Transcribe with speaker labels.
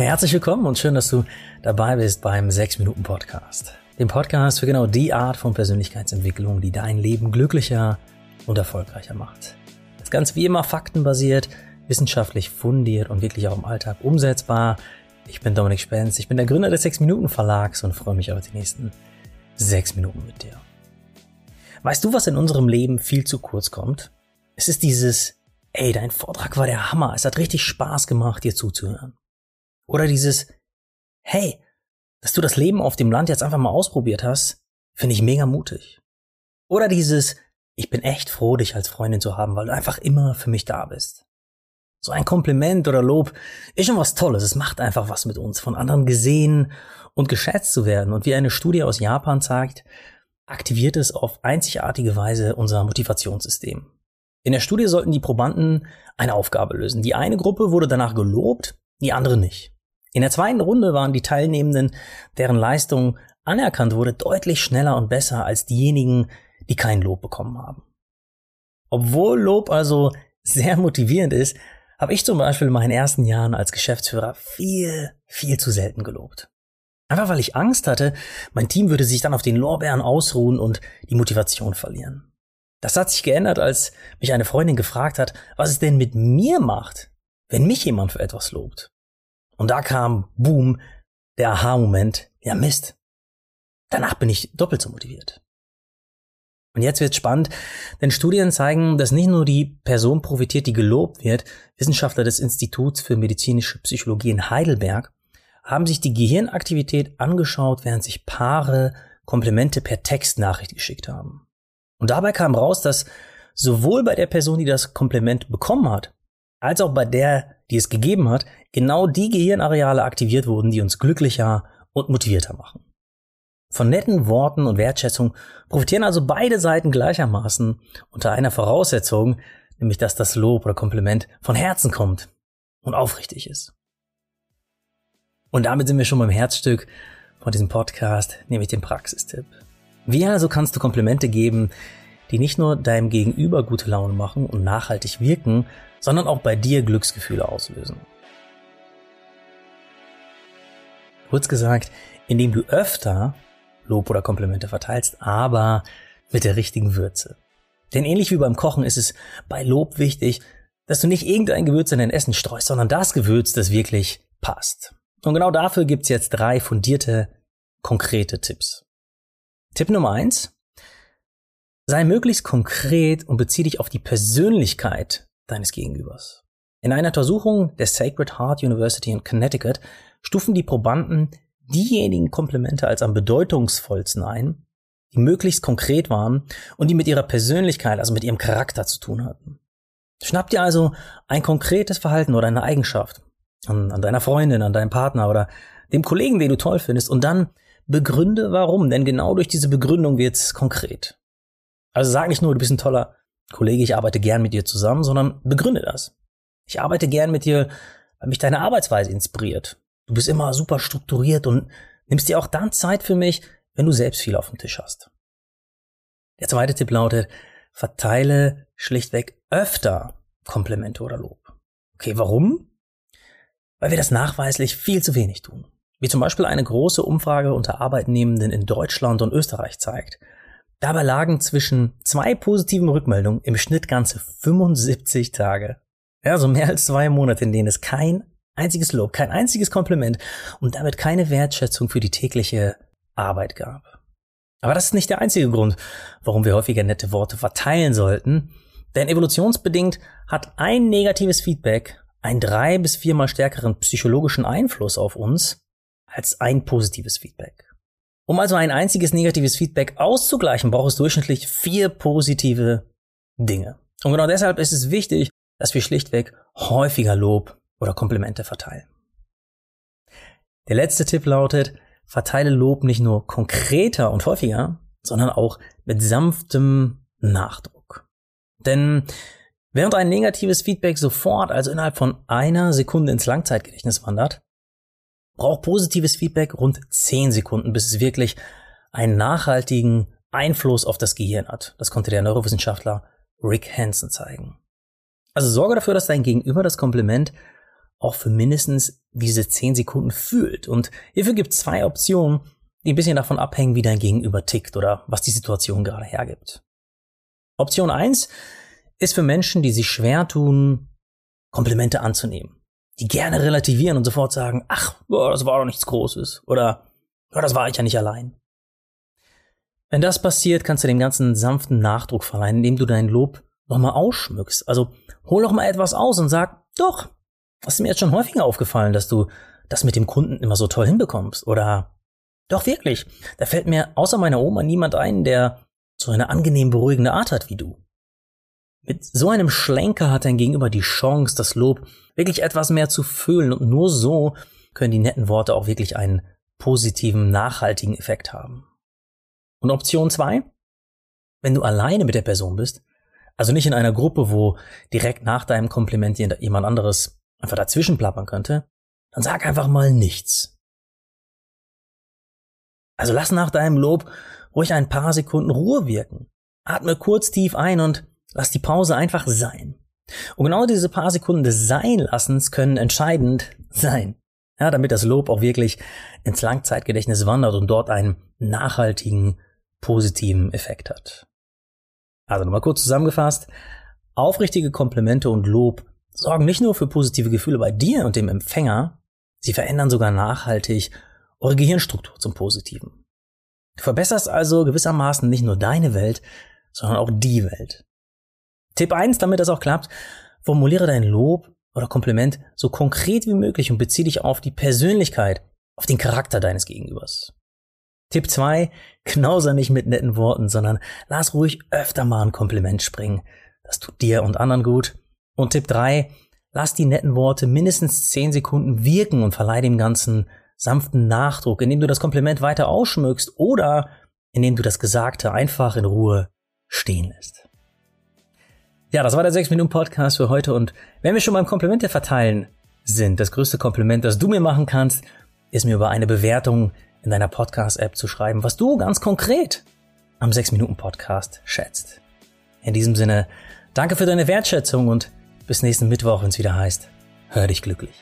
Speaker 1: Herzlich willkommen und schön, dass du dabei bist beim 6-Minuten-Podcast. Dem Podcast für genau die Art von Persönlichkeitsentwicklung, die dein Leben glücklicher und erfolgreicher macht. Das Ganze wie immer faktenbasiert, wissenschaftlich fundiert und wirklich auch im Alltag umsetzbar. Ich bin Dominik Spenz, ich bin der Gründer des 6-Minuten-Verlags und freue mich auf die nächsten 6 Minuten mit dir. Weißt du, was in unserem Leben viel zu kurz kommt? Es ist dieses, ey, dein Vortrag war der Hammer, es hat richtig Spaß gemacht, dir zuzuhören. Oder dieses, hey, dass du das Leben auf dem Land jetzt einfach mal ausprobiert hast, finde ich mega mutig. Oder dieses, ich bin echt froh, dich als Freundin zu haben, weil du einfach immer für mich da bist. So ein Kompliment oder Lob ist schon was Tolles. Es macht einfach was mit uns, von anderen gesehen und geschätzt zu werden. Und wie eine Studie aus Japan zeigt, aktiviert es auf einzigartige Weise unser Motivationssystem. In der Studie sollten die Probanden eine Aufgabe lösen. Die eine Gruppe wurde danach gelobt, die andere nicht. In der zweiten Runde waren die Teilnehmenden, deren Leistung anerkannt wurde, deutlich schneller und besser als diejenigen, die kein Lob bekommen haben. Obwohl Lob also sehr motivierend ist, habe ich zum Beispiel in meinen ersten Jahren als Geschäftsführer viel, viel zu selten gelobt. Einfach weil ich Angst hatte, mein Team würde sich dann auf den Lorbeeren ausruhen und die Motivation verlieren. Das hat sich geändert, als mich eine Freundin gefragt hat, was es denn mit mir macht, wenn mich jemand für etwas lobt. Und da kam, boom, der Aha-Moment, ja Mist. Danach bin ich doppelt so motiviert. Und jetzt wird spannend, denn Studien zeigen, dass nicht nur die Person profitiert, die gelobt wird. Wissenschaftler des Instituts für medizinische Psychologie in Heidelberg haben sich die Gehirnaktivität angeschaut, während sich Paare Komplimente per Textnachricht geschickt haben. Und dabei kam raus, dass sowohl bei der Person, die das Kompliment bekommen hat, als auch bei der, die es gegeben hat, genau die Gehirnareale aktiviert wurden, die uns glücklicher und motivierter machen. Von netten Worten und Wertschätzung profitieren also beide Seiten gleichermaßen unter einer Voraussetzung, nämlich dass das Lob oder Kompliment von Herzen kommt und aufrichtig ist. Und damit sind wir schon beim Herzstück von diesem Podcast, nämlich dem Praxistipp. Wie also kannst du Komplimente geben, die nicht nur deinem Gegenüber gute Laune machen und nachhaltig wirken, sondern auch bei dir Glücksgefühle auslösen. Kurz gesagt, indem du öfter Lob oder Komplimente verteilst, aber mit der richtigen Würze. Denn ähnlich wie beim Kochen ist es bei Lob wichtig, dass du nicht irgendein Gewürz in dein Essen streust, sondern das Gewürz, das wirklich passt. Und genau dafür gibt's jetzt drei fundierte, konkrete Tipps. Tipp Nummer eins. Sei möglichst konkret und beziehe dich auf die Persönlichkeit deines Gegenübers. In einer Untersuchung der Sacred Heart University in Connecticut stufen die Probanden diejenigen Komplimente als am bedeutungsvollsten ein, die möglichst konkret waren und die mit ihrer Persönlichkeit, also mit ihrem Charakter zu tun hatten. Schnapp dir also ein konkretes Verhalten oder eine Eigenschaft an, an deiner Freundin, an deinem Partner oder dem Kollegen, den du toll findest und dann begründe warum, denn genau durch diese Begründung wird's konkret. Also sag nicht nur, du bist ein toller Kollege, ich arbeite gern mit dir zusammen, sondern begründe das. Ich arbeite gern mit dir, weil mich deine Arbeitsweise inspiriert. Du bist immer super strukturiert und nimmst dir auch dann Zeit für mich, wenn du selbst viel auf dem Tisch hast. Der zweite Tipp lautet, verteile schlichtweg öfter Komplimente oder Lob. Okay, warum? Weil wir das nachweislich viel zu wenig tun. Wie zum Beispiel eine große Umfrage unter Arbeitnehmenden in Deutschland und Österreich zeigt. Dabei lagen zwischen zwei positiven Rückmeldungen im Schnitt ganze 75 Tage. Ja, so mehr als zwei Monate, in denen es kein einziges Lob, kein einziges Kompliment und damit keine Wertschätzung für die tägliche Arbeit gab. Aber das ist nicht der einzige Grund, warum wir häufiger nette Worte verteilen sollten. Denn evolutionsbedingt hat ein negatives Feedback einen drei bis viermal stärkeren psychologischen Einfluss auf uns als ein positives Feedback. Um also ein einziges negatives Feedback auszugleichen, braucht es durchschnittlich vier positive Dinge. Und genau deshalb ist es wichtig, dass wir schlichtweg häufiger Lob oder Komplimente verteilen. Der letzte Tipp lautet, verteile Lob nicht nur konkreter und häufiger, sondern auch mit sanftem Nachdruck. Denn während ein negatives Feedback sofort, also innerhalb von einer Sekunde ins Langzeitgedächtnis wandert, braucht positives Feedback rund 10 Sekunden, bis es wirklich einen nachhaltigen Einfluss auf das Gehirn hat. Das konnte der Neurowissenschaftler Rick Hansen zeigen. Also sorge dafür, dass dein Gegenüber das Kompliment auch für mindestens diese 10 Sekunden fühlt. Und hierfür gibt es zwei Optionen, die ein bisschen davon abhängen, wie dein Gegenüber tickt oder was die Situation gerade hergibt. Option 1 ist für Menschen, die sich schwer tun, Komplimente anzunehmen. Die gerne relativieren und sofort sagen, ach, boah, das war doch nichts Großes. Oder, ja, das war ich ja nicht allein. Wenn das passiert, kannst du dem ganzen sanften Nachdruck verleihen, indem du dein Lob nochmal ausschmückst. Also hol doch mal etwas aus und sag, doch, das ist mir jetzt schon häufiger aufgefallen, dass du das mit dem Kunden immer so toll hinbekommst. Oder doch wirklich, da fällt mir außer meiner Oma niemand ein, der so eine angenehm beruhigende Art hat wie du. Mit so einem Schlenker hat dein Gegenüber die Chance, das Lob wirklich etwas mehr zu fühlen und nur so können die netten Worte auch wirklich einen positiven, nachhaltigen Effekt haben. Und Option zwei: Wenn du alleine mit der Person bist, also nicht in einer Gruppe, wo direkt nach deinem Kompliment jemand anderes einfach dazwischen plappern könnte, dann sag einfach mal nichts. Also lass nach deinem Lob ruhig ein paar Sekunden Ruhe wirken. Atme kurz tief ein und lass die Pause einfach sein. Und genau diese paar Sekunden des Seinlassens können entscheidend sein. Ja, damit das Lob auch wirklich ins Langzeitgedächtnis wandert und dort einen nachhaltigen, positiven Effekt hat. Also nochmal kurz zusammengefasst. Aufrichtige Komplimente und Lob sorgen nicht nur für positive Gefühle bei dir und dem Empfänger, sie verändern sogar nachhaltig eure Gehirnstruktur zum Positiven. Du verbesserst also gewissermaßen nicht nur deine Welt, sondern auch die Welt. Tipp 1, damit das auch klappt, formuliere dein Lob oder Kompliment so konkret wie möglich und beziehe dich auf die Persönlichkeit, auf den Charakter deines Gegenübers. Tipp 2, knauser nicht mit netten Worten, sondern lass ruhig öfter mal ein Kompliment springen. Das tut dir und anderen gut. Und Tipp 3, lass die netten Worte mindestens 10 Sekunden wirken und verleih dem Ganzen sanften Nachdruck, indem du das Kompliment weiter ausschmückst oder indem du das Gesagte einfach in Ruhe stehen lässt. Ja, das war der 6-Minuten-Podcast für heute und wenn wir schon beim Komplimente verteilen sind, das größte Kompliment, das du mir machen kannst, ist mir über eine Bewertung in deiner Podcast-App zu schreiben, was du ganz konkret am 6-Minuten-Podcast schätzt. In diesem Sinne, danke für deine Wertschätzung und bis nächsten Mittwoch, wenn es wieder heißt, hör dich glücklich.